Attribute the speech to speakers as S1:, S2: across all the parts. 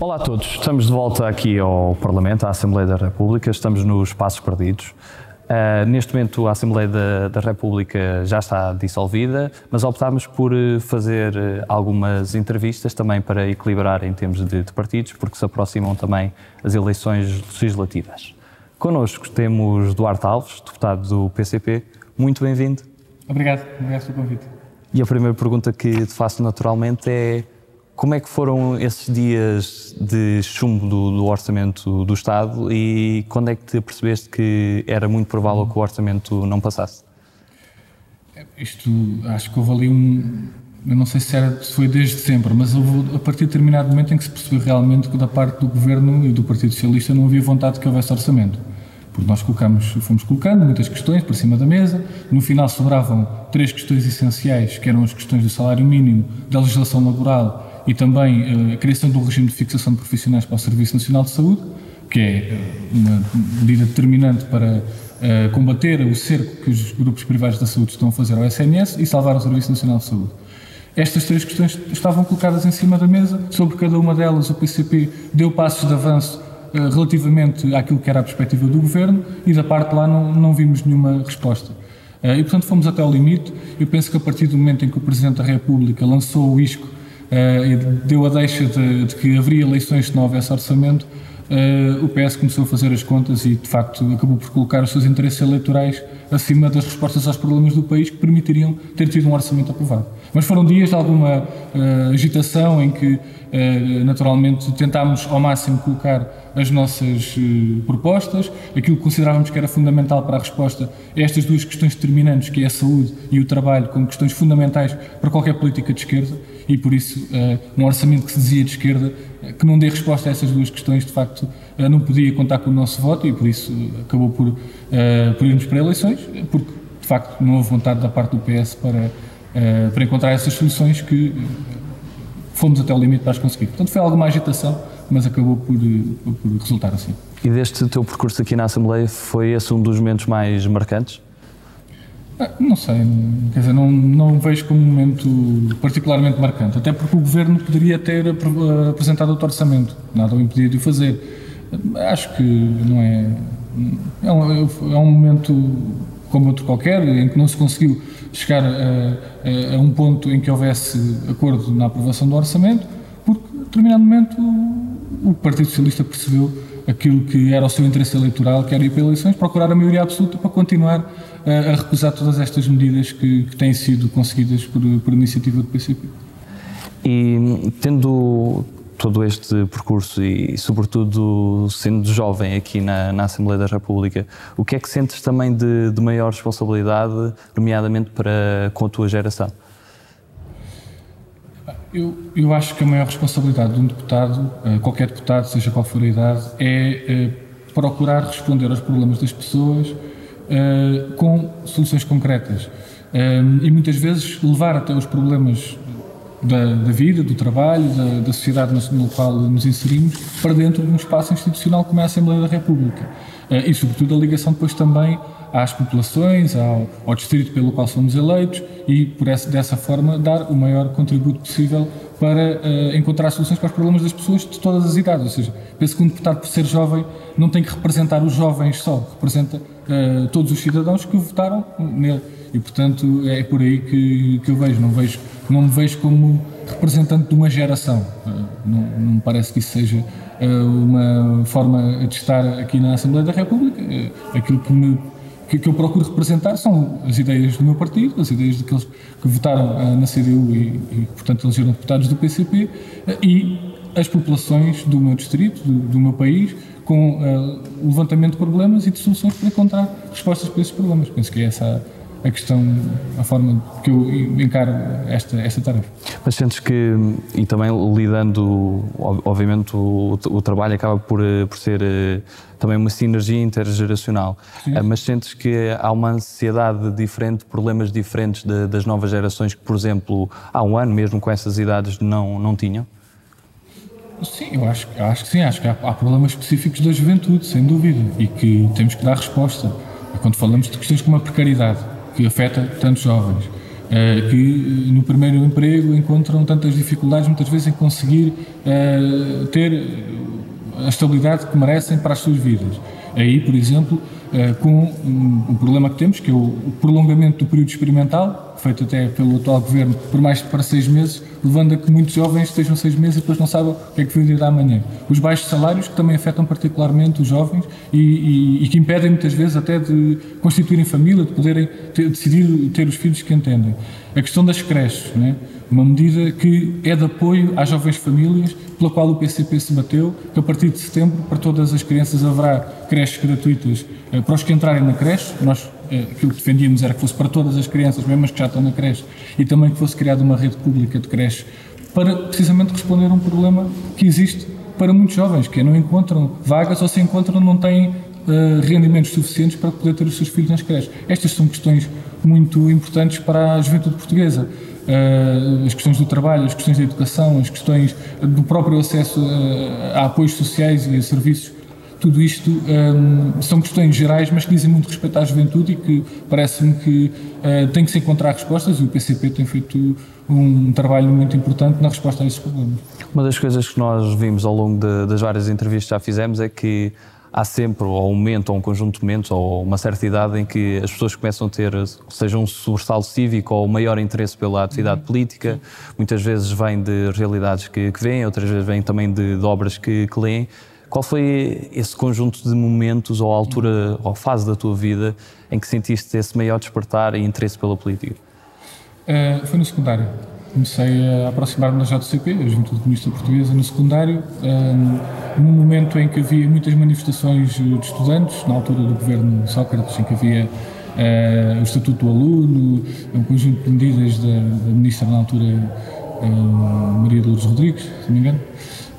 S1: Olá a todos, estamos de volta aqui ao Parlamento, à Assembleia da República, estamos nos Espaços Perdidos. Uh, neste momento a Assembleia da, da, República já está dissolvida, mas optámos por eh, fazer eh, algumas entrevistas também para equilibrar em termos de, de partidos, porque se aproximam também as eleições legislativas. Connosco temos Duarte Alves, deputado do PCP. Muito bem-vindo.
S2: Obrigado, obrigado pelo convite.
S1: E a primeira pergunta que te faço naturalmente é como é que foram esses dias de chumbo do, do, orçamento do Estado e quando é que te percebeste que era muito provável que o orçamento não passasse?
S2: Isto, acho que houve ali um. Eu não sei se, era, se foi desde sempre, mas houve a partir de determinado momento em que se percebeu realmente que da parte do Governo e do Partido Socialista não havia vontade de que houvesse orçamento. Porque nós colocamos, fomos colocando muitas questões para cima da mesa, no final sobravam três questões essenciais, que eram as questões do salário mínimo, da legislação laboral e também eh, a criação de um regime de fixação de profissionais para o Serviço Nacional de Saúde, que é eh, uma medida determinante para eh, combater o cerco que os grupos privados da saúde estão a fazer ao SNS e salvar o Serviço Nacional de Saúde. Estas três questões estavam colocadas em cima da mesa, sobre cada uma delas o PCP deu passos de avanço relativamente àquilo que era a perspectiva do Governo e da parte lá não, não vimos nenhuma resposta. E, portanto, fomos até ao limite. Eu penso que a partir do momento em que o Presidente da República lançou o ISCO uh, deu a deixa de, de, que haveria eleições se não houvesse orçamento, uh, o PS começou a fazer as contas e, de facto, acabou por colocar os seus interesses eleitorais acima das respostas aos problemas do país que permitiriam ter tido um orçamento aprovado. Mas foram dias de alguma uh, agitação em que, naturalmente, tentámos ao máximo colocar as nossas propostas, aquilo que considerávamos que era fundamental para a resposta a estas duas questões determinantes, que é a saúde e o trabalho, como questões fundamentais para qualquer política de esquerda, e por isso um orçamento que se dizia de esquerda, que não dê resposta a essas duas questões, de facto, não podia contar com o nosso voto e por isso acabou por, por irmos para eleições, porque de facto não houve vontade da parte do PS para para encontrar essas soluções que fomos até o limite para as conseguir. Portanto, foi alguma agitação, mas acabou por, por resultar assim.
S1: E deste teu percurso aqui na Assembleia, foi esse um dos momentos mais marcantes?
S2: Ah, não sei, quer dizer, não, não vejo como um momento particularmente marcante, até porque o Governo poderia ter apresentado outro orçamento, nada o impedia de o fazer. Acho que não é. É um, é um momento como outro qualquer, em que não se conseguiu chegar a, a, um ponto em que houvesse acordo na aprovação do orçamento, porque, a determinado momento, o Partido Socialista percebeu aquilo que era o seu interesse eleitoral, que era ir para eleições, procurar a maioria absoluta para continuar a, recusar todas estas medidas que, que têm sido conseguidas por, por iniciativa do PCP.
S1: E tendo todo este percurso e, sobretudo, sendo jovem aqui na, na, Assembleia da República, o que é que sentes também de, de maior responsabilidade, nomeadamente para, com a tua geração?
S2: Eu, eu acho que a maior responsabilidade de um deputado, eh, qualquer deputado, seja qual for a idade, é, é procurar responder aos problemas das pessoas é, com soluções concretas. É, e muitas vezes levar até os problemas da, da, vida, do trabalho, da, da sociedade no, qual nos inserimos, para dentro de um espaço institucional como é a Assembleia da República. Uh, e, sobretudo, a ligação depois também às populações, ao, ao distrito pelo qual somos eleitos e, por essa, dessa forma, dar o maior contributo possível para uh, encontrar soluções para os problemas das pessoas de todas as idades. Ou seja, penso que um deputado, por ser jovem, não tem que representar os jovens só, representa uh, todos os cidadãos que votaram nele. E, portanto, é por aí que, que eu vejo. Não, vejo. não me vejo como representante de uma geração. Uh, não, não me parece que isso seja uma forma de estar aqui na Assembleia da República. aquilo que me que, que, eu procuro representar são as ideias do meu partido, as ideias daqueles que votaram uh, na CDU e, e, portanto, elegeram deputados do PCP eh, e as populações do meu distrito, do, do meu país, com uh, levantamento de problemas e de soluções para encontrar respostas para esses problemas. Penso que é essa a questão, a forma que eu encaro esta, esta tarefa.
S1: Mas sentes que, e também lidando, obviamente o, o trabalho acaba por, eh, por ser eh, também uma sinergia intergeracional, Sim. Eh, mas sentes que há uma ansiedade diferente, problemas diferentes de, das novas gerações que, por exemplo, há um ano, mesmo com essas idades, não, não tinham?
S2: Sim, eu acho, acho que sim, acho que há, há problemas específicos da juventude, sem dúvida, e que temos que dar resposta. quando falamos de questões como a precariedade, que afeta tantos jovens, que no primeiro emprego encontram tantas dificuldades muitas vezes em conseguir ter a estabilidade que merecem para as suas vidas. Aí, por exemplo, com um problema que temos, que é o prolongamento do período experimental, feito até pelo atual governo por mais de para seis meses, levando a que muitos jovens estejam seis meses e depois não sabem o que é que vai vir amanhã. Os baixos salários, que também afetam particularmente os jovens e, e, e que impedem muitas vezes até de constituírem família, de poderem ter, decidir ter os filhos que entendem. A questão das creches, né? uma medida que é de apoio às jovens famílias, pela qual o PCP se bateu, que a partir de setembro, para todas as crianças, haverá creches gratuitas eh, para os que entrarem na creche. Nós aquilo que defendíamos era que fosse para todas as crianças, mesmo as que já estão na creche, e também que fosse criada uma rede pública de creche, para precisamente responder a um problema que existe para muitos jovens, que é não encontram vagas ou se encontram não têm uh, rendimentos suficientes para poder ter os seus filhos nas creches. Estas são questões muito importantes para a juventude portuguesa. Uh, as questões do trabalho, as questões da educação, as questões do próprio acesso uh, a apoios sociais e a serviços tudo isto um, são questões gerais, mas que dizem muito respeito à juventude e que parece-me que uh, tem que se encontrar respostas e o PCP tem feito um trabalho muito importante na resposta a esses problemas.
S1: Uma das coisas que nós vimos ao longo de, das várias entrevistas que já fizemos é que há sempre ou um momento ou um conjunto de momentos ou uma certa idade em que as pessoas começam a ter, seja um sobressalto cívico ou maior interesse pela atividade política, muitas vezes vem de realidades que, que veem, outras vezes vem também de, de obras que, que leem. Qual foi esse conjunto de momentos ou altura ou fase da tua vida em que sentiste esse maior despertar e interesse pela política?
S2: Uh, foi no secundário. Comecei a aproximar-me da JCP, a Juventude Comunista Portuguesa, no secundário, um, num momento em que havia muitas manifestações de estudantes, na altura do governo Sócrates, em que havia uh, o Estatuto do Aluno, um conjunto de medidas da, da ministra na altura, Maria Lourdes Rodrigues, se não me engano.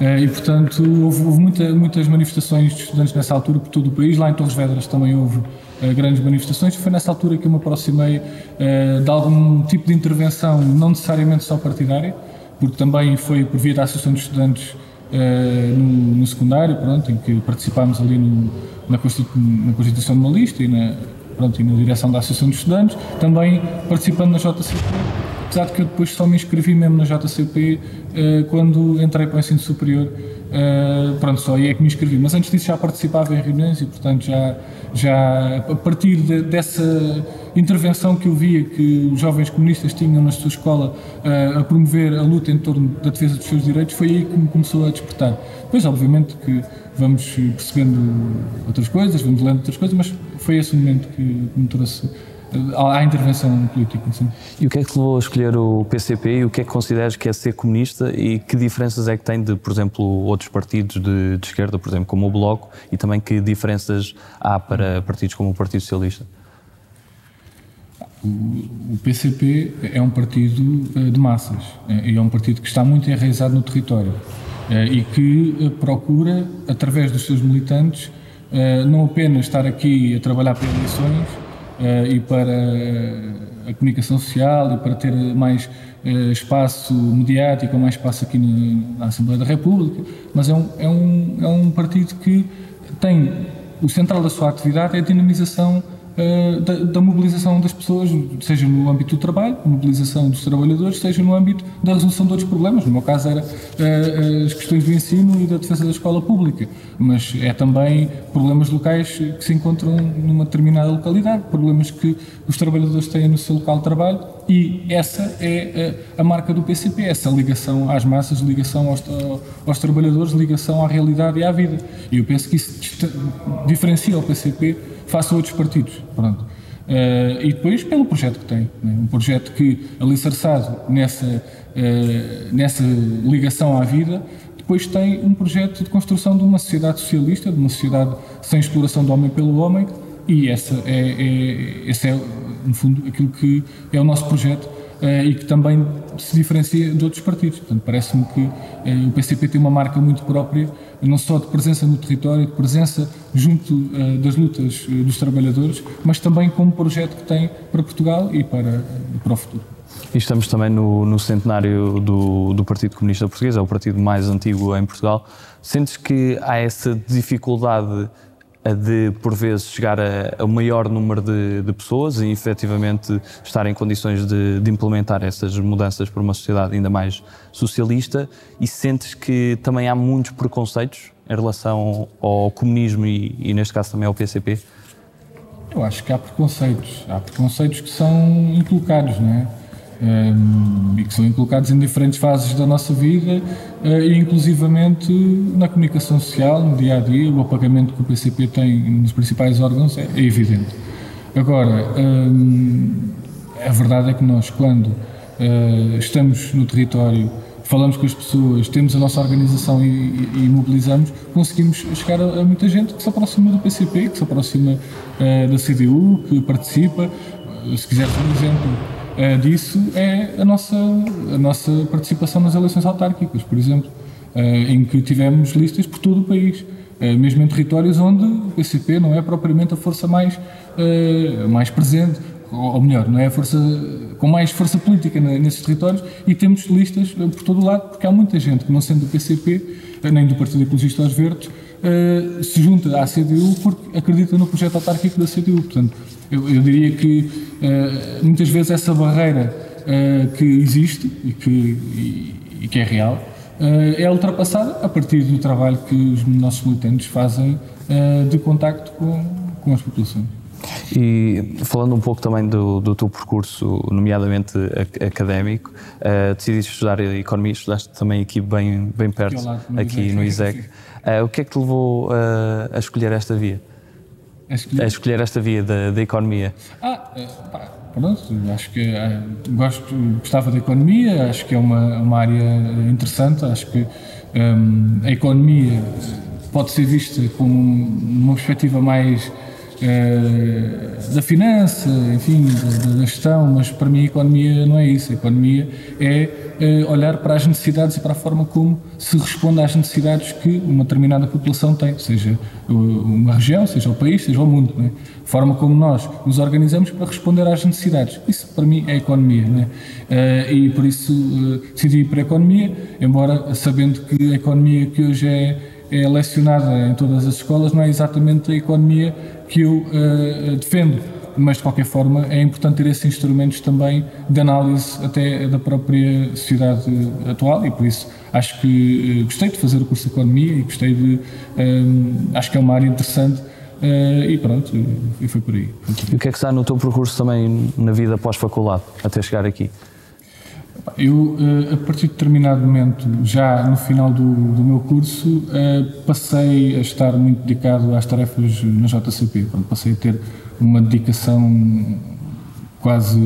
S2: Eh, e, portanto, houve, houve muita, muitas manifestações de estudantes nessa altura por todo o país. Lá em Torres Vedras também houve uh, grandes manifestações. Foi nessa altura que eu me aproximei uh, de algum tipo de intervenção, não necessariamente só partidária, porque também foi por via da Associação de Estudantes no, no, secundário, pronto, em que participámos ali no, na, na, constituição de uma lista e na, pronto, e na direção da Associação de Estudantes, também participando na JCP apesar de que eu depois só me inscrevi mesmo na JCP uh, eh, quando entrei para o ensino superior. Uh, pronto, só aí é que me inscrevi. Mas antes disso já participava em reuniões e, portanto, já, já a partir de, dessa intervenção que eu via que os jovens comunistas tinham na sua escola uh, a promover a luta em torno da defesa dos seus direitos, foi aí que me começou a despertar. Depois, obviamente, que vamos percebendo outras coisas, vamos lendo outras coisas, mas foi esse o momento que me trouxe à intervenção política. Sim.
S1: E o que é que te levou a escolher o PCP e o que é que consideras que é ser comunista e que diferenças é que tem de, por exemplo, outros partidos de, de esquerda, por exemplo, como o Bloco, e também que diferenças há para partidos como o Partido Socialista?
S2: O PCP é um partido eh, de massas eh, e é um partido que está muito enraizado no território eh, e que procura, através dos seus militantes, não apenas estar aqui a trabalhar para eleições, e para a comunicação social e para ter mais uh, espaço mediático, mais espaço aqui na, na, Assembleia da República, mas é um, é, um, é um partido que tem o central da sua atividade é a dinamização eh, da, da, mobilização das pessoas, seja no âmbito do trabalho, mobilização dos trabalhadores, seja no âmbito da resolução de outros problemas. No meu caso era uh, as questões do ensino e da defesa da escola pública, mas é também problemas locais que se encontram numa determinada localidade, problemas que os trabalhadores têm no seu local de trabalho e essa é a, a marca do PCP, essa ligação às massas, ligação aos, aos trabalhadores, ligação à realidade e à vida. E eu penso que isso diferencia o PCP face a outros partidos. Pronto. Uh, e depois pelo projeto que tem. Né? Um projeto que, alicerçado nessa, uh, nessa ligação à vida, depois tem um projeto de construção de uma sociedade socialista, de uma sociedade sem exploração do homem pelo homem, e essa é, é, esse é, no fundo, aquilo que é o nosso projeto uh, e que também se diferencia de outros partidos. Portanto, parece-me que o PCP tem uma marca muito própria não só de presença no território, de presença junto uh, das lutas dos trabalhadores, mas também como projeto que tem para Portugal e para, para o futuro.
S1: E estamos também no, no centenário do, do, Partido Comunista Português, é o partido mais antigo em Portugal. Sentes que há essa dificuldade de, por vezes, chegar a, a um maior número de, de, pessoas e, efetivamente, estar em condições de, de, implementar essas mudanças para uma sociedade ainda mais socialista? E sentes que também há muitos preconceitos em relação ao comunismo e, e neste caso, também ao PCP?
S2: Eu acho que há preconceitos. Há preconceitos que são inculcados, não é? Um, e que são inculcados em diferentes fases da nossa vida uh, e inclusivamente na comunicação social, no dia a dia, o apagamento que o PCP tem nos principais órgãos é, é evidente. Agora, um, a verdade é que nós, quando uh, estamos no território, falamos com as pessoas, temos a nossa organização e, e, e mobilizamos, conseguimos chegar a, a, muita gente que se aproxima do PCP, que se aproxima uh, da CDU, que participa. Se quiseres um exemplo, uh, disso é a nossa, a nossa participação nas eleições autárquicas, por exemplo, uh, em que tivemos listas por todo o país, uh, mesmo em territórios onde o PCP não é propriamente a força mais, mais presente, ou melhor, não é a força com mais força política nesses territórios, e temos listas por todo o lado, porque há muita gente que, não sendo do PCP, nem do Partido Ecologista aos Verdes, se junta à CDU porque acredita no projeto autárquico da CDU. Portanto, eu, eu diria que uh, muitas vezes essa barreira uh, que existe e que, e, e que é real é ultrapassada a partir do trabalho que os nossos militantes fazem de contacto com, com as populações.
S1: E falando um pouco também do, do teu percurso, nomeadamente académico, uh, decidiste estudar Economia, estudaste também aqui bem, bem perto, aqui, aqui no ISEC. Uh, o que é que te levou uh, a escolher esta via? a escolher, a escolher esta via da, da economia?
S2: Ah, eh, pá, pronto, acho que gosto, gostava da economia, acho que é uma, uma área interessante, acho que um, a economia pode ser vista como uma perspectiva mais uh, da finança, enfim, da, gestão, mas para mim a economia não é isso. A economia é uh, olhar para as necessidades e para a forma como se responde às necessidades que uma determinada população tem, seja uma região, seja o país, seja o mundo. É? A forma como nós nos organizamos para responder às necessidades. Isso para mim é economia. É? Uh, e por isso decidi ir para a economia, embora sabendo que a economia que hoje é é lecionada em todas as escolas não é exatamente a economia que eu uh, defendo, mas de qualquer forma é importante ter esses instrumentos também de análise até da própria sociedade atual e por isso acho que uh, gostei de fazer o curso de Economia e gostei de. Uh, acho que é uma área interessante e pronto, e foi por, aí, foi por aí.
S1: E o que é que está no teu percurso também na vida pós-faculdade, até chegar aqui?
S2: Eu, a partir de determinado momento, já no final do, do meu curso, passei a estar muito dedicado às tarefas na JCP. passei a ter uma dedicação quase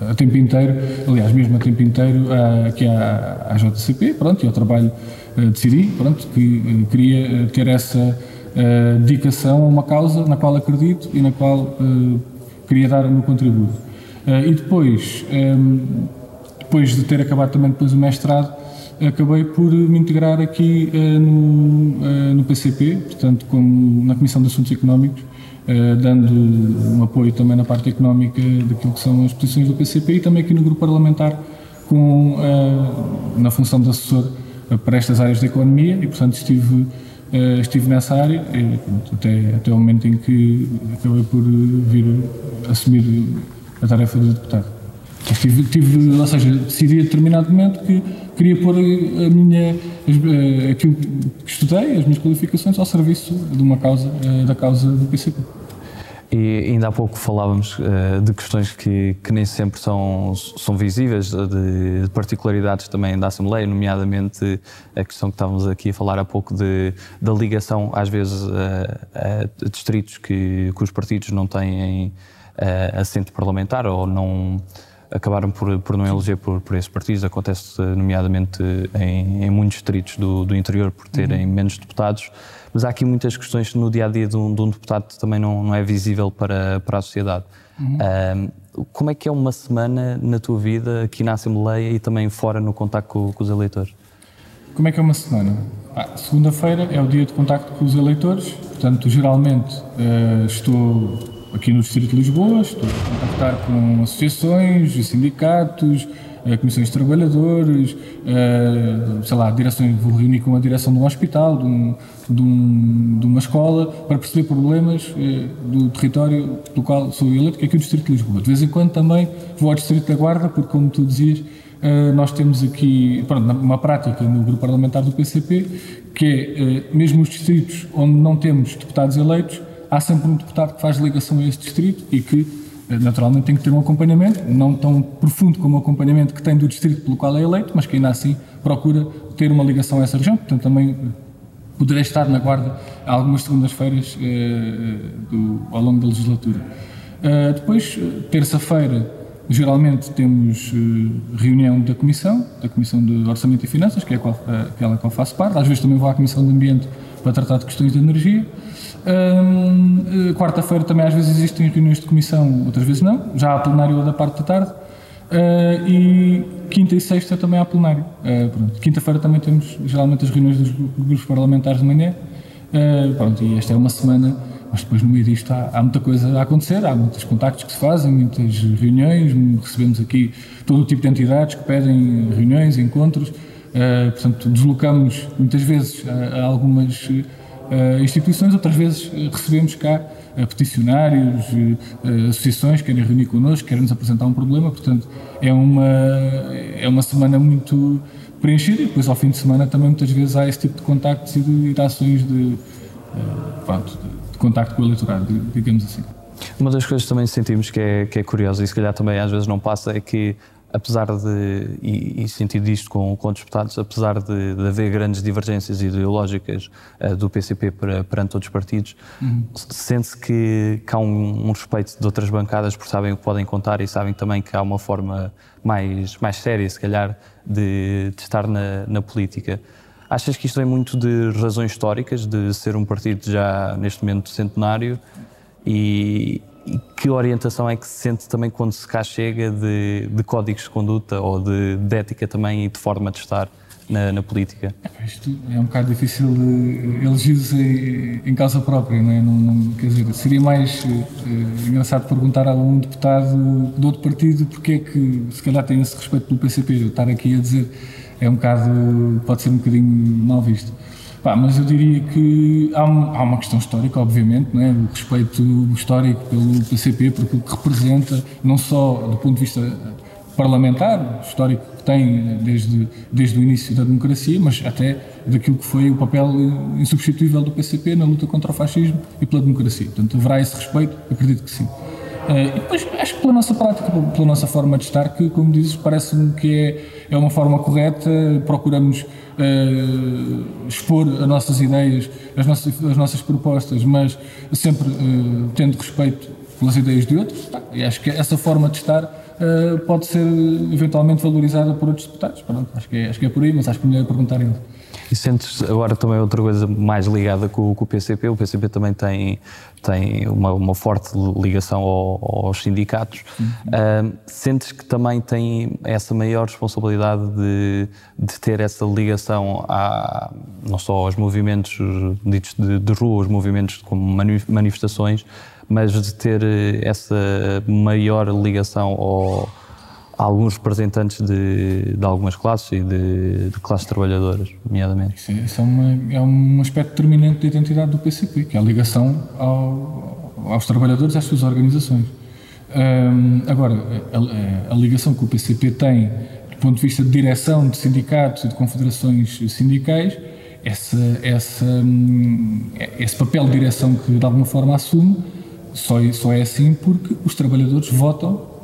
S2: a tempo inteiro, aliás, mesmo a tempo inteiro, aqui à, à JCP, pronto, e ao trabalho decidi, pronto, que queria ter essa dedicação a uma causa na qual acredito e na qual queria dar o meu contributo. Uh, e depois, ehm, depois de ter acabado também depois o mestrado, acabei por me integrar aqui uh, no, uh, no, PCP, portanto, como na Comissão de Assuntos Económicos, dando um apoio também na parte económica daquilo que são as posições do PCP e também aqui no grupo parlamentar com, na função de assessor para estas áreas da economia e, portanto, estive, estive nessa área até, até o momento em que acabei por vir assumir a tarefa de deputado. Tive, tive, ou seja, decidi a determinado momento que queria pôr a minha, eh, aquilo que estudei, as minhas qualificações, ao serviço de uma causa, eh, da causa do PCP.
S1: E ainda há pouco falávamos uh, de questões que, que, nem sempre são, são visíveis, de, de, particularidades também da Assembleia, nomeadamente a questão que estávamos aqui a falar há pouco de, da ligação, às vezes, a, a distritos que, que os partidos não têm uh, assento parlamentar ou não acabaram por, por não eleger por, por esses partidos. Acontece nomeadamente em, em muitos distritos do, do interior por terem uhum. menos deputados. Mas há aqui muitas questões que no dia a dia de um, de um deputado também não, não é visível para, para a sociedade. Uhum. Uh, como é que é uma semana na tua vida aqui na Assembleia e também fora no contacto com, com os eleitores?
S2: Como é que é uma semana? Ah, Segunda-feira é o dia de contacto com os eleitores, portanto, geralmente uh, estou aqui no Distrito de Lisboa, estou a contactar com associações, sindicatos, comissões de trabalhadores, sei lá, direções, vou reunir com a direção de um hospital, de, um, de, um, de uma escola, para perceber problemas do território do qual sou eleito, que é aqui o Distrito de Lisboa. De vez em quando também vou ao Distrito da Guarda, porque, como tu dizias, nós temos aqui pronto, uma prática no grupo parlamentar do PCP, que é, mesmo os distritos onde não temos deputados eleitos, há sempre um deputado que faz ligação a esse distrito e que, eh, naturalmente, tem que ter um acompanhamento, não tão profundo como o acompanhamento que tem do distrito pelo qual é eleito, mas que ainda assim procura ter uma ligação a essa região. Portanto, também eh, poderei estar na guarda algumas segundas-feiras eh, ao longo da legislatura. Uh, depois, terça-feira, geralmente temos uh, reunião da Comissão, da Comissão de Orçamento e Finanças, que é aquela a qual faço parte. Às vezes também vou à Comissão de Ambiente para tratar de questões de energia. Uh, Quarta-feira também às vezes existem reuniões de comissão, outras vezes não. Já há plenário da parte da tarde. Uh, e quinta e sexta também há plenário. Uh, Quinta-feira também temos geralmente as reuniões dos grupos parlamentares de manhã. pronto, e esta é uma semana, mas depois no meio disto há, há, muita coisa a acontecer, há muitos contactos que se fazem, muitas reuniões, recebemos aqui todo o tipo de entidades que pedem reuniões, encontros. portanto, deslocamos muitas vezes a, a algumas uh, instituições, outras vezes uh, recebemos cá uh, peticionários, associações que querem reunir connosco, querem nos apresentar um problema, portanto é uma, é uma semana muito preenchida e depois ao fim de semana também muitas vezes há esse tipo de contactos e de, de ações de, pronto, de, de contacto com o eleitorado, digamos assim.
S1: Uma das coisas que também sentimos que é, que é curiosa e se calhar também às vezes não passa é que apesar de, e, e sentido isto com, com deputados, apesar de, de haver grandes divergências ideológicas uh, do PCP para, perante outros partidos, uhum. sente-se que, que, há um, um, respeito de outras bancadas porque sabem o que podem contar e sabem também que há uma forma mais, mais séria, se calhar, de, de estar na, na política. Achas que isto vem muito de razões históricas, de ser um partido já neste momento centenário e, e que orientação é que se sente também quando se cá chega de, de códigos de conduta ou de, de, ética também e de forma de estar na, na política?
S2: Isto é um bocado difícil elegir-se em, causa própria, não é? Não, não, quer dizer, seria mais uh, engraçado perguntar a um deputado de outro partido porque é que se calhar tem esse respeito pelo PCP. Eu estar aqui a dizer é um bocado, pode ser um bocadinho mal visto. Pá, mas eu diria que há, há, uma questão histórica, obviamente, não é? o respeito histórico pelo PCP, por aquilo que representa, não só do ponto de vista parlamentar, histórico que tem desde, desde o início da democracia, mas até daquilo que foi o papel insubstituível do PCP na luta contra o fascismo e pela democracia. Portanto, haverá esse respeito? Acredito que sim. Uh, e depois, acho que pela nossa prática, pela nossa forma de estar, que, como dizes, parece-me que é, é uma forma correta, procuramos uh, expor as nossas ideias, as nossas, as nossas propostas, mas sempre uh, tendo respeito pelas ideias de outros. Tá, e acho que essa forma de estar uh, pode ser eventualmente valorizada por outros deputados. Pronto, acho, que é, acho que é por aí, mas acho que melhor é perguntar a eles.
S1: E sentes agora também outra coisa mais ligada com, com o PCP. O PCP também tem, tem uma, uma forte ligação ao, aos sindicatos. Uhum. Uh, sentes que também tem essa maior responsabilidade de, de ter essa ligação a, não só aos movimentos ditos de, de rua, os movimentos como manifestações, mas de ter essa maior ligação ao alguns representantes de, de algumas classes e de, de, classes trabalhadoras, nomeadamente.
S2: Isso, é, isso é, uma, é, um aspecto determinante da identidade do PCP, que é a ligação ao, aos trabalhadores às suas organizações. Agora, a, a, ligação que o PCP tem do ponto de vista de direção de sindicatos e de confederações sindicais, essa, essa, hum, esse papel de direção que de alguma forma assume, só, só é assim porque os trabalhadores votam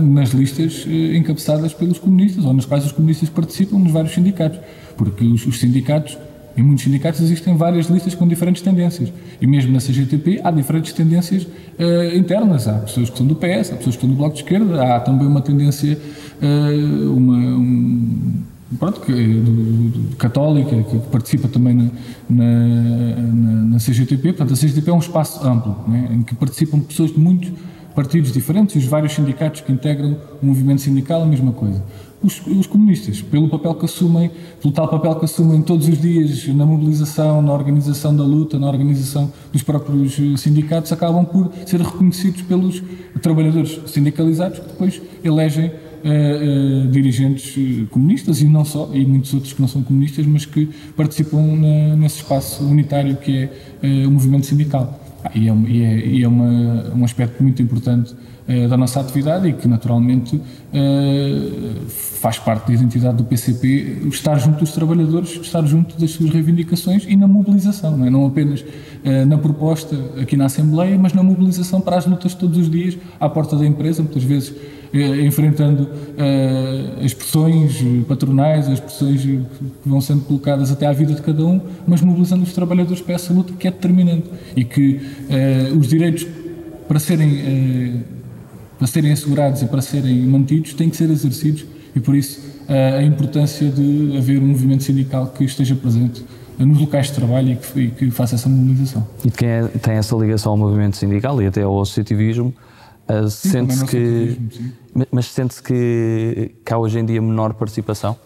S2: nas listas eh, encabeçadas pelos comunistas, ou nas quais os comunistas participam nos vários sindicatos. Porque os, os sindicatos, em muitos sindicatos, existem várias listas com diferentes tendências. E mesmo na CGTP há diferentes tendências uh, internas. Há pessoas que são do PS, há pessoas que estão do Bloco de Esquerda, há também uma tendência, uh, uma, um, pronto, que, do, do, católica, que participa também na, na, na, na, CGTP. Portanto, a CGTP é um espaço amplo, né, em que participam pessoas de muitos partidos diferentes e os vários sindicatos que integram o movimento sindical, a mesma coisa. Os, os, comunistas, pelo papel que assumem, pelo tal papel que assumem todos os dias na mobilização, na organização da luta, na organização dos próprios eh, sindicatos, acabam por ser reconhecidos pelos trabalhadores sindicalizados que depois elegem uh, uh, dirigentes comunistas e não só, e muitos outros que não são comunistas, mas que participam na, nesse espaço unitário que é o movimento sindical. E é, e é, e é uma, um aspecto muito importante uh, da nossa atividade e que naturalmente uh, faz parte da identidade do PCP estar junto dos trabalhadores, estar junto das suas reivindicações e na mobilização, não, é? não apenas uh, na proposta aqui na Assembleia, mas na mobilização para as lutas todos os dias à porta da empresa, muitas vezes enfrentando as pressões patronais, as pressões que vão sendo colocadas até à vida de cada um, mas mobilizando os trabalhadores para essa luta que é determinante e que os direitos para serem para serem assegurados e para serem mantidos, têm que ser exercidos e por isso a importância de haver um movimento sindical que esteja presente nos locais de trabalho e que, e que faça essa mobilização.
S1: E de quem é, tem essa ligação ao movimento sindical e até ao associativismo, uh, sente-se que. Mas sente-se que, que há hoje em dia menor participação?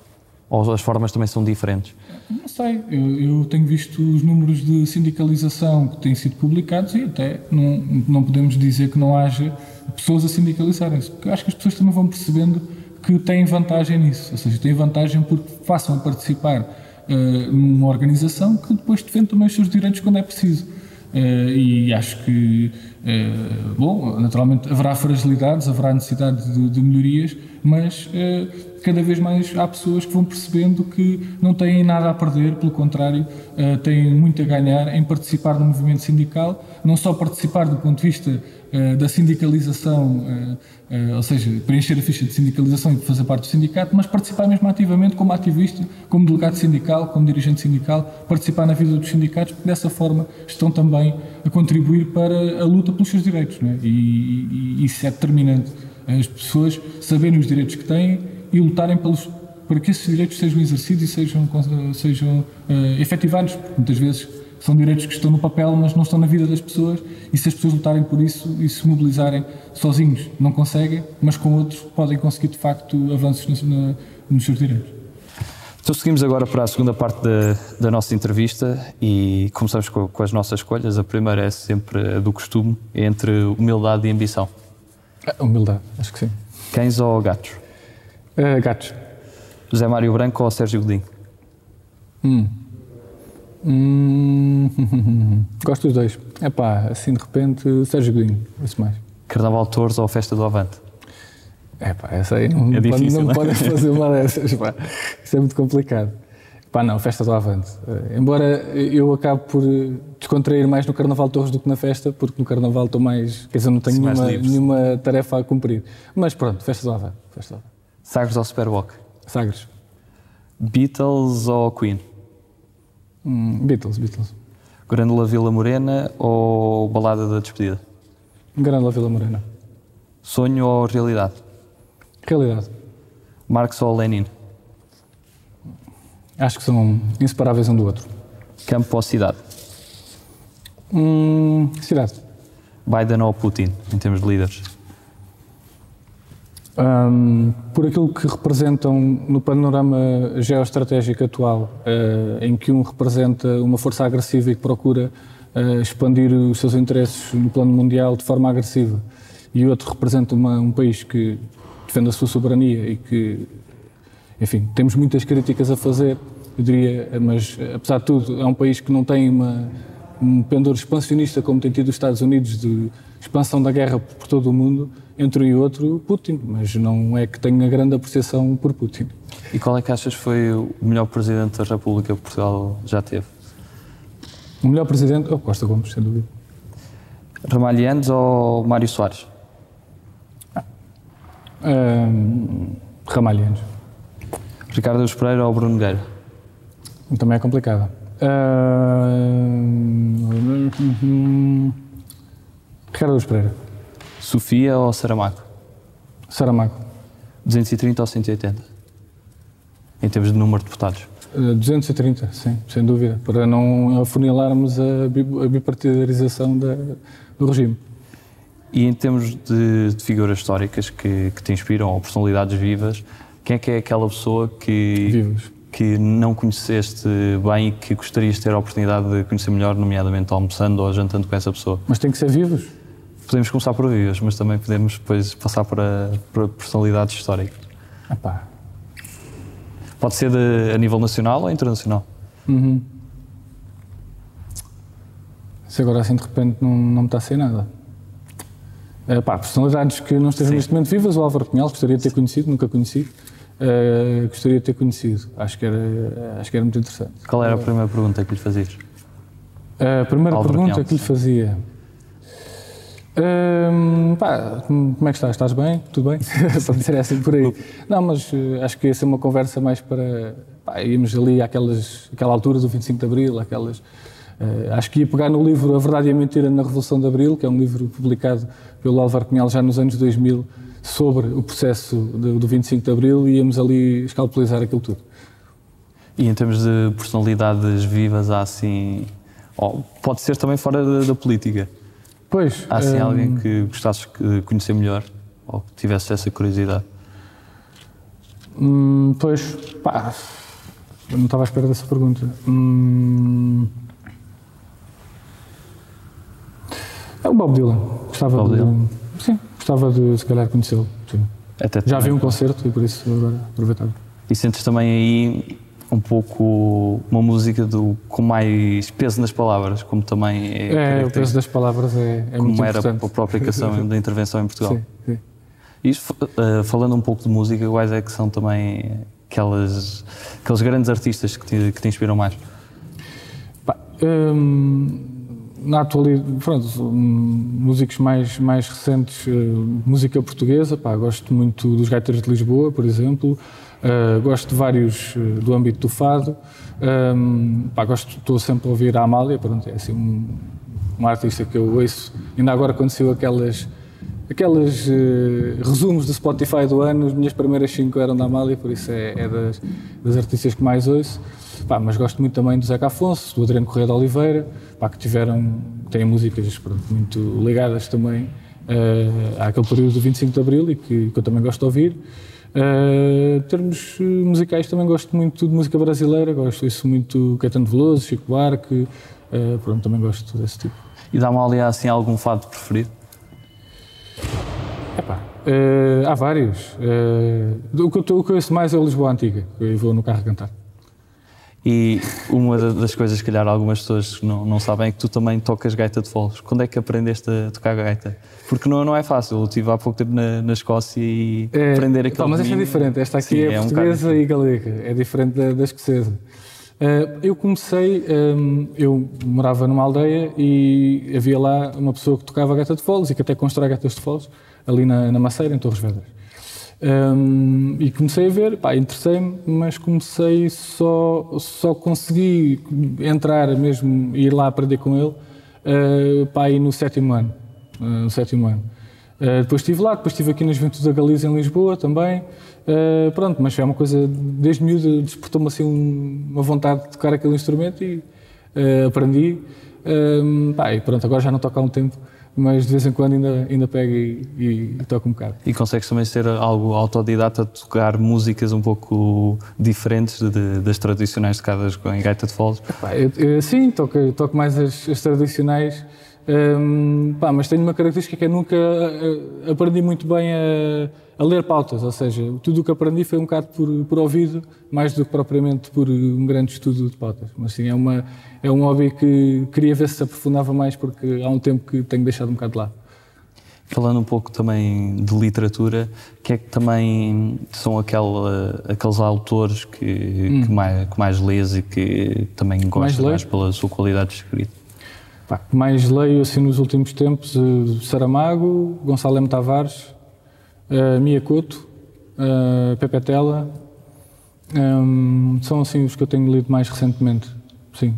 S1: Ou as formas também são diferentes?
S2: Não sei, eu, eu, tenho visto os números de sindicalização que têm sido publicados e até não, não podemos dizer que não haja pessoas a sindicalizarem-se, porque acho que as pessoas também vão percebendo que têm vantagem nisso, ou seja, têm vantagem porque passam a participar uh, numa organização que depois defende também os seus direitos quando é preciso. Uh, e acho que, uh, bom, naturalmente haverá fragilidades, haverá necessidade de, de melhorias, mas cada vez mais há pessoas que vão percebendo que não têm nada a perder, pelo contrário, têm muito a ganhar em participar no movimento sindical, não só participar do ponto de vista uh, da sindicalização, uh, ou seja, preencher a ficha de sindicalização e fazer parte do sindicato, mas participar mesmo ativamente como ativista, como delegado sindical, como dirigente sindical, participar na vida dos sindicatos, porque dessa forma estão também a contribuir para a luta pelos seus direitos. É? E, e, e isso é determinante. As pessoas saberem os direitos que têm e lutarem pelos, para que esses direitos sejam exercidos e sejam, sejam uh, efetivados. Muitas vezes são direitos que estão no papel, mas não estão na vida das pessoas, e se as pessoas lutarem por isso e se mobilizarem sozinhos, não conseguem, mas com outros podem conseguir de facto avanços nos, na, nos seus direitos.
S1: Então seguimos agora para a segunda parte da, da nossa entrevista e começamos com, com, as nossas escolhas. A primeira é sempre a do costume, entre humildade e ambição.
S2: humildade, acho que sim.
S1: Cães ou gatos?
S2: Uh, gatos.
S1: José Mário Branco ou Sérgio Godinho?
S2: Hum. Hum. Gosto dos dois. É pá, assim de repente, Sérgio Godinho, isso mais.
S1: Carnaval de Torres ou Festa do Avante?
S2: É pá, essa aí não, é difícil, não, não podem fazer uma dessas, pá. Isso é muito complicado. Pá, não, Festa do Avante. Uh, embora eu acabe por descontrair mais no Carnaval de Torres do que na festa, porque no Carnaval estou mais. Quer dizer, não tenho nenhuma, nenhuma, tarefa a cumprir. Mas pronto, Festa do Avante. Festa do Avante.
S1: Sagres ou Superwalk?
S2: Sagres.
S1: Beatles ou Queen?
S2: Hum, Beatles, Beatles.
S1: Grândola Vila Morena ou Balada da Despedida?
S2: Grândola Vila Morena.
S1: Sonho ou realidade?
S2: Realidade.
S1: Marx ou Lenin?
S2: Acho que são inseparáveis um do outro.
S1: Campo ou cidade?
S2: Hum, cidade.
S1: Biden ou Putin, em termos de líderes?
S2: Um, por aquilo que representam no panorama geoestratégico atual, uh, em que um representa uma força agressiva e que procura uh, expandir os seus interesses no plano mundial de forma agressiva, e o outro representa uma, um país que defende a sua soberania e que, enfim, temos muitas críticas a fazer, eu diria, mas apesar de tudo, é um país que não tem uma, um pendor expansionista como tem tido os Estados Unidos de expansão da guerra por todo o mundo entre um e outro Putin, mas não é que tenha grande apreciação por Putin.
S1: E qual é que achas foi o melhor presidente da República que Portugal já teve?
S2: O melhor presidente? Oh, Costa Gomes, sem dúvida.
S1: Ramalhianes ou Mário Soares?
S2: Ah. Um, Ramalhianes.
S1: Ricardo Pereira ou Bruno Nogueira?
S2: Também é complicado. Uh, Ricardo Pereira.
S1: Sofia ou Saramago?
S2: Saramago.
S1: 230 ou 180? Em termos de número de deputados?
S2: 230, sim, sem dúvida, para não afunilarmos a bipartidarização da, do regime.
S1: E em termos de, de figuras históricas que, que, te inspiram, ou personalidades vivas, quem é que é aquela pessoa que,
S2: Vivos.
S1: que não conheceste bem e que gostarias de ter a oportunidade de conhecer melhor, nomeadamente almoçando ou jantando com essa pessoa?
S2: Mas tem que ser vivos?
S1: Podemos começar por vivas, mas também podemos depois passar para, para personalidades históricas.
S2: Epá.
S1: Pode ser de, a nível nacional ou internacional?
S2: Uhum. Se agora assim de repente não, não me está a ser nada. Uh, pá, personalidades que não estejam
S1: Sim.
S2: neste momento vivas, o Álvaro Cunhal, gostaria de ter conhecido, nunca conheci. Uh, gostaria de ter conhecido. Acho que era, acho que era muito interessante.
S1: Qual era a primeira pergunta que lhe fazias?
S2: A primeira
S1: Álvaro
S2: pergunta
S1: Cunhal.
S2: que lhe fazia. Hum, pá, como é que estás? Estás bem? Tudo bem? Pode ser assim por aí. Não, mas eh, acho que ia ser uma conversa mais para. Pá, íamos ali àquelas, àquela altura do 25 de Abril, aquelas. eh, acho que ia pegar no livro A Verdade e a Mentira na Revolução de Abril, que é um livro publicado pelo Álvaro Cunhal já nos anos 2000, sobre o processo do, do 25 de Abril, e íamos ali escalpelizar aquilo tudo.
S1: E em termos de personalidades vivas, há assim. ou pode ser também fora da, da política.
S2: Pois.
S1: Há assim
S2: hum,
S1: alguém que gostasses de conhecer melhor ou que tivesse essa curiosidade?
S2: Hum, pois, pá, eu não estava à espera dessa pergunta. Hum, é o Bob Dylan. Gostava
S1: Bob
S2: de,
S1: Dylan.
S2: Sim, gostava de se calhar conhecê-lo. Já vi um concerto e por isso agora aproveitava.
S1: E sentes também aí um pouco uma música do, com mais peso nas palavras, como também é,
S2: É, o peso das palavras é, é muito
S1: como era
S2: importante.
S1: a própria canção da intervenção em Portugal.
S2: Sim, sim.
S1: Isto, eh, falando um pouco de música, quais é que são também aquelas, aqueles grandes artistas que te, que te inspiram mais?
S2: Hum, na atualidade, pronto, hum, músicos mais, mais recentes, eh, música portuguesa, pá, gosto muito dos Gaiteiros de Lisboa, por exemplo, eh, gosto de vários eh, do âmbito do fado, hum, pá, gosto, estou sempre a ouvir a Amália, pronto, é assim um, um artista que eu ouço, ainda agora saiu aquelas Aqueles eh, resumos do Spotify do ano, as minhas primeiras cinco eram da Amália, por isso é, é das, das artistas que mais ouço. Pá, mas gosto muito também do Zeca Afonso, do Adriano Correia de Oliveira, pá, que tiveram, têm músicas pronto, muito ligadas também eh, àquele período do 25 de Abril e que, que eu também gosto de ouvir. Em termos eh, musicais também gosto muito de música brasileira, gosto isso muito Caetano Veloso, Chico Buarque, eh, pronto, também gosto desse tipo.
S1: E dá-me ali assim algum fado preferido?
S2: Epá, eh, há vários. Eh, o, que eu, o que eu ouço mais é o Lisboa Antiga, que eu vou no carro cantar.
S1: E uma da- das coisas que, calhar, algumas pessoas não, não sabem é que tu também tocas gaita de foles. Quando é que aprendeste a tocar gaita? Porque não, não é fácil. Eu estive há pouco tempo na, na Escócia e
S2: É,
S1: aprender
S2: pá,
S1: aquele
S2: mas esta é diferente. Esta aqui
S1: Sim,
S2: é,
S1: um
S2: portuguesa
S1: bocado
S2: e galega. É diferente da, da escocesa. Eh, eu comecei, ehm, eu morava numa aldeia e havia lá uma pessoa que tocava gaita de foles e que até constrói gaitas de foles, ali na, na Maceira, em Torres Vedras. Ehm, e comecei a ver, pá, interessei-me, mas comecei só, só consegui entrar mesmo, ir lá aprender com ele, eh, pá, aí no sétimo ano. eh, no sétimo ano. Uh, depois estive lá, depois estive aqui na Juventude da Galiza, em Lisboa também. Uh, pronto, mas é uma coisa, desde miúdo, despertou-me assim um- uma vontade de tocar aquele instrumento e uh, aprendi. Um, pá, e pronto, agora já não toco há um tempo, mas de vez em quando ainda, ainda pego e, e, e toco um bocado.
S1: E consegues também ser algo autodidata, tocar músicas um pouco diferentes de- das tradicionais tocadas em gaita de foles?
S2: Pá, eu, eu, sim, toco, toco mais as, as tradicionais, hum, pá, mas tenho uma característica que eu nunca eh, aprendi muito bem a, a ler pautas, ou seja, tudo o que aprendi foi um bocado por, por ouvido, mais do que propriamente por um grande estudo de pautas. Mas sim, é, uma, é um hobby que queria ver se se aprofundava mais, porque há um tempo que tenho deixado um bocado de lado.
S1: Falando um pouco também de literatura, que é que também são aquela, aqueles autores que, que, mais, que mais lês e que também gostas
S2: leio?
S1: mais pela sua qualidade de escrita?
S2: Pá, mais leio assim nos últimos tempos, eh, Saramago, Gonçalo M. Tavares, Couto, eh, Pepe Tela, hum, são assim os que eu tenho lido mais recentemente, sim.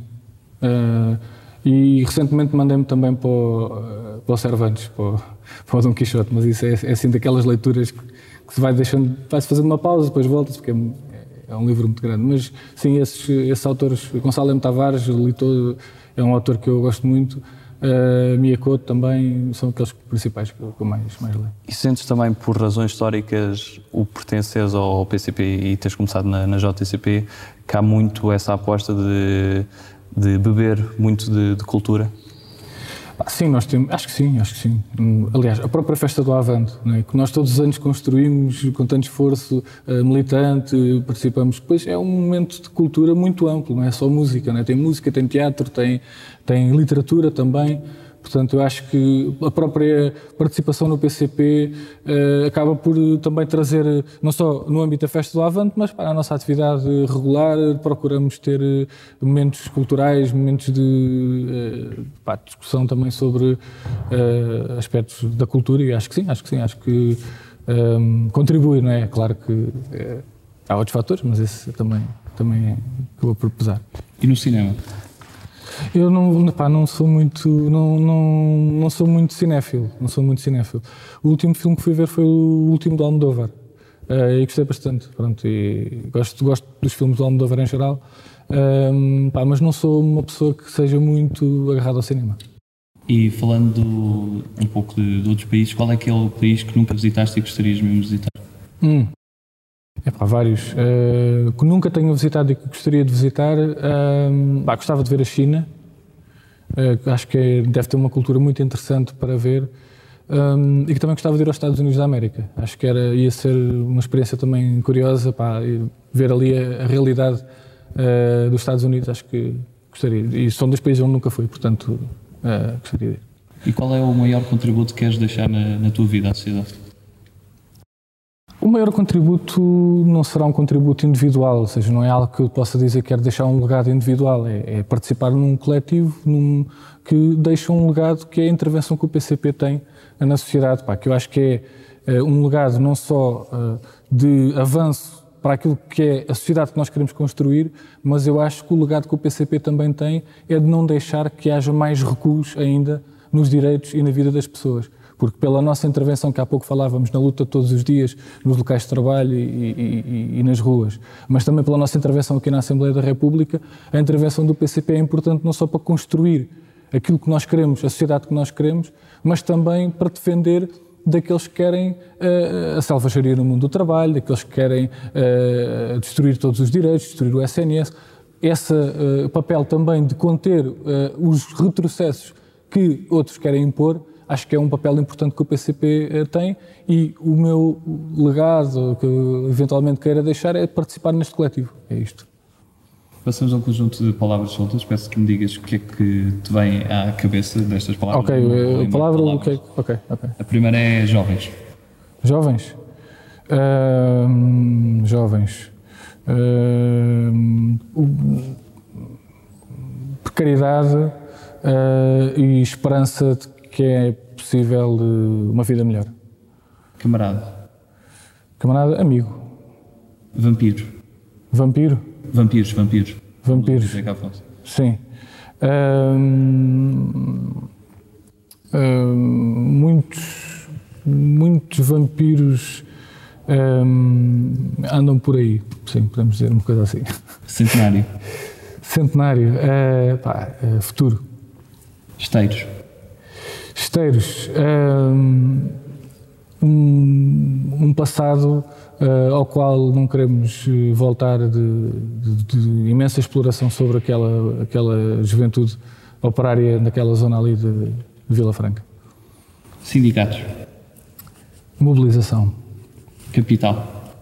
S2: Eh, e recentemente mandei-me também para o, para o Cervantes, para o, para o Dom Quixote, mas isso é, é assim daquelas leituras que, que se vai deixando, vai-se fazendo uma pausa, depois volta-se, porque é, é um livro muito grande. Mas sim, esses, esses autores, Gonçalo M. Tavares, li todo, é um autor que eu gosto muito, uh, Mia Couto também, são aqueles principais que eu, mais, mais leio.
S1: E sentes também, por razões históricas, o pertenceres ao PCP e teres começado na, na JCP, que há muito essa aposta de, de beber muito de, de cultura?
S2: Sim, nós temos, acho que sim, acho que sim. Aliás, a própria festa do Avante, é? que nós todos os anos construímos com tanto esforço uh, militante, participamos. Depois é um momento de cultura muito amplo, não é só música, não é? tem música, tem teatro, tem, tem literatura também. Portanto, eu acho que a própria participação no PCP eh, acaba por também trazer, não só no âmbito da Festa do Avante, mas para a nossa atividade regular, procuramos ter eh, momentos culturais, momentos de eh, pá, discussão também sobre eh, aspectos da cultura e acho que sim, acho que sim, acho que ehm, contribui, não é? Claro que há outros fatores, mas esse também, também acabou por pesar.
S3: E no cinema?
S2: Eu não, pá, não sou muito, não, não, não sou muito cinéfilo, não sou muito cinéfilo. O último filme que fui ver foi o último do Almodóvar. Uh, e gostei bastante, pronto, e gosto, gosto dos filmes do Almodóvar em geral, um, pá, mas não sou uma pessoa que seja muito agarrada ao cinema.
S3: E falando um pouco de, de, outros países, qual é aquele país que nunca visitaste e gostarias mesmo de visitar?
S2: Hum. É pá, vários. Uh, que nunca tenho visitado e que gostaria de visitar. Uh, pá, gostava de ver a China. Uh, acho que é, deve ter uma cultura muito interessante para ver. Um, e que também gostava de ir aos Estados Unidos da América. Acho que era, ia ser uma experiência também curiosa, pá, ver ali a, a realidade uh, dos Estados Unidos. Acho que gostaria. E são dois países onde nunca fui, portanto, uh, gostaria de ir.
S3: E qual é o maior contributo que queres deixar na, na tua vida à sociedade?
S2: O maior contributo não será um contributo individual, ou seja, não é algo que eu possa dizer que quero deixar um legado individual, é, é participar num coletivo num, que deixa um legado que é a intervenção que o PCP tem na sociedade, pá, que eu acho que é, é um legado não só uh, de avanço para aquilo que é a sociedade que nós queremos construir, mas eu acho que o legado que o PCP também tem é de não deixar que haja mais recuos ainda nos direitos e na vida das pessoas porque pela nossa intervenção, que há pouco falávamos, na luta todos os dias, nos locais de trabalho e, e, e, nas ruas, mas também pela nossa intervenção aqui na Assembleia da República, a intervenção do PCP é importante não só para construir aquilo que nós queremos, a sociedade que nós queremos, mas também para defender daqueles que querem uh, a selvageria no mundo do trabalho, daqueles que querem uh, destruir todos os direitos, destruir o SNS. Esse uh, papel também de conter os retrocessos que outros querem impor acho que é um papel importante que o PCP eh, tem e o meu legado que eventualmente queira deixar é participar neste coletivo. É isto.
S3: Passamos a um conjunto de palavras soltas. Peço que me digas o que é que te vem à cabeça destas palavras.
S2: Ok, a eh, palavra, okay, ok, ok.
S3: A primeira é jovens.
S2: Jovens? Uh, jovens. Uh, precariedade uh, e esperança de que é possível uma vida melhor.
S3: Camarada.
S2: Camarada, amigo.
S3: Vampiro.
S2: Vampiro?
S3: Vampiros, vampiros.
S2: Vampiros. Sim. Hum, hum, muitos, muitos vampiros hum, andam por aí. Sim, podemos dizer uma coisa assim.
S3: Centenário.
S2: Centenário. Uh, pá, uh, futuro.
S3: Esteiros.
S2: Esteiros, um, um passado uh, ao qual não queremos eh, voltar de, de, de, imensa exploração sobre aquela, aquela juventude operária naquela zona ali de, de Vila Franca.
S3: Sindicatos.
S2: Mobilização.
S3: Capital.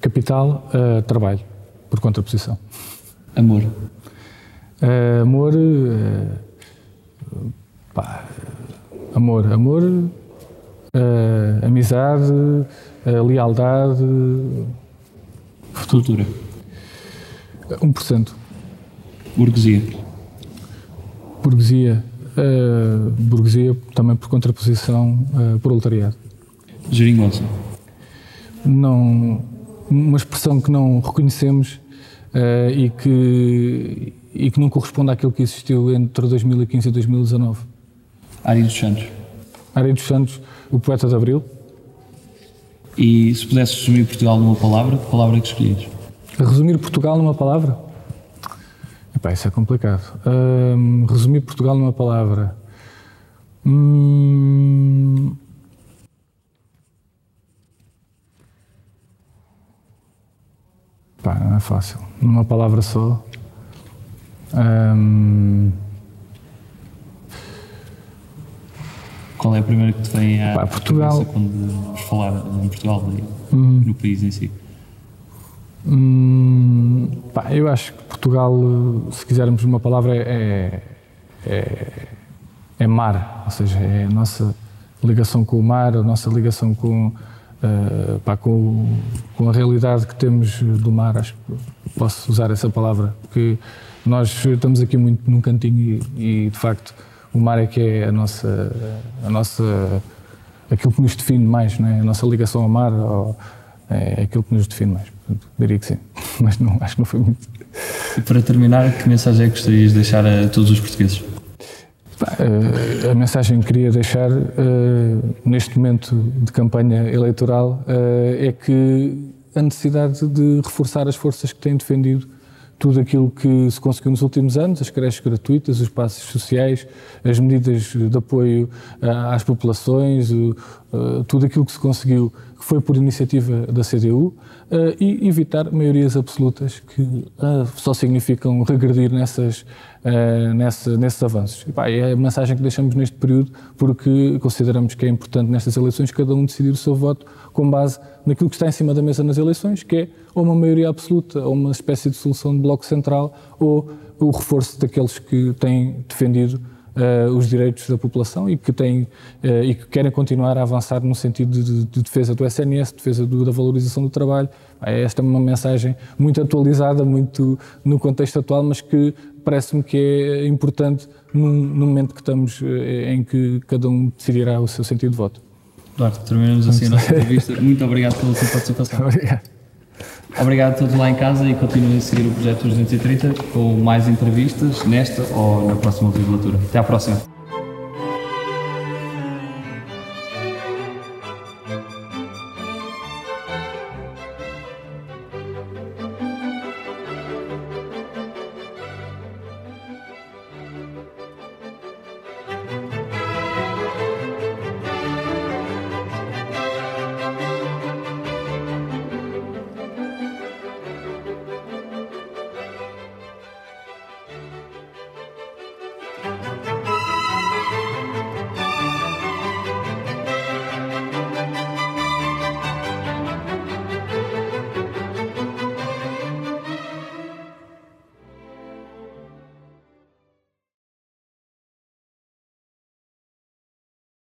S2: Capital, uh, trabalho, por contraposição.
S3: Amor.
S2: Uh, amor. Pá, amor, amor, uh, amizade, uh, lealdade.
S3: Futuro.
S2: 1%.
S3: Burguesia.
S2: Burguesia. Uh, burguesia também por contraposição uh, proletariado.
S3: Geringonça.
S2: Não, uma expressão que não reconhecemos uh, e, que, e que não corresponde àquilo que existiu entre 2015 e 2019.
S3: Ari dos Santos.
S2: Ari dos Santos, o poeta de Abril.
S3: E se pudesses resumir Portugal numa palavra, que palavra é que escolhias?
S2: Resumir Portugal numa palavra? Epá, isso é complicado. Hum, resumir Portugal numa palavra. Hum... Pá, não é fácil. Numa palavra só. Hum...
S1: Qual é a primeira que te vem à
S2: Pá, Portugal.
S1: quando vamos falar em Portugal e
S2: Hum.
S1: no país em si?
S2: Hum, pá, eu acho que Portugal, se quisermos uma palavra, é, é, é mar, ou seja, é a nossa ligação com o mar, a nossa ligação com, eh, pá, com, com a realidade que temos do mar, acho que posso usar essa palavra, porque nós estamos aqui muito num cantinho e, e, de facto o mar é que é a nossa, a nossa aquilo que nos define mais, não é? a nossa ligação ao mar, ao, é aquilo que nos define mais. Portanto, diria que sim, mas não, acho que não foi muito.
S1: E para terminar, que mensagem é que gostarias de deixar a todos os portugueses?
S2: Eh, a mensagem que queria deixar eh, neste momento de campanha eleitoral eh, é que a necessidade de reforçar as forças que têm defendido tudo aquilo que se conseguiu nos últimos anos, as creches gratuitas, os passos sociais, as medidas de apoio ah, às populações, ah, tudo aquilo que se conseguiu, que foi por iniciativa da CDU, ah, e evitar maiorias absolutas que ah, só significam regredir nessas, nessa, nesses avanços. E, pá, é a mensagem que deixamos neste período, porque consideramos que é importante nestas eleições cada um decidir o seu voto com base naquilo que está em cima da mesa nas eleições, que é ou uma maioria absoluta, ou uma espécie de solução de bloco central, ou o reforço daqueles que têm defendido uh, os direitos da população e que, têm, uh, e que querem continuar a avançar no sentido de, de defesa do SNS, defesa do, da valorização do trabalho. Esta é uma mensagem muito atualizada, muito no contexto atual, mas que parece-me que é importante num, no momento que estamos em que cada um decidirá o seu sentido de voto.
S1: Eduardo, terminamos assim a nossa entrevista. Muito obrigado pela sua participação.
S2: Obrigado.
S1: Obrigado a todos lá em casa e continuem a seguir o Projeto 230 com mais entrevistas nesta ou na próxima legislatura. Até à próxima.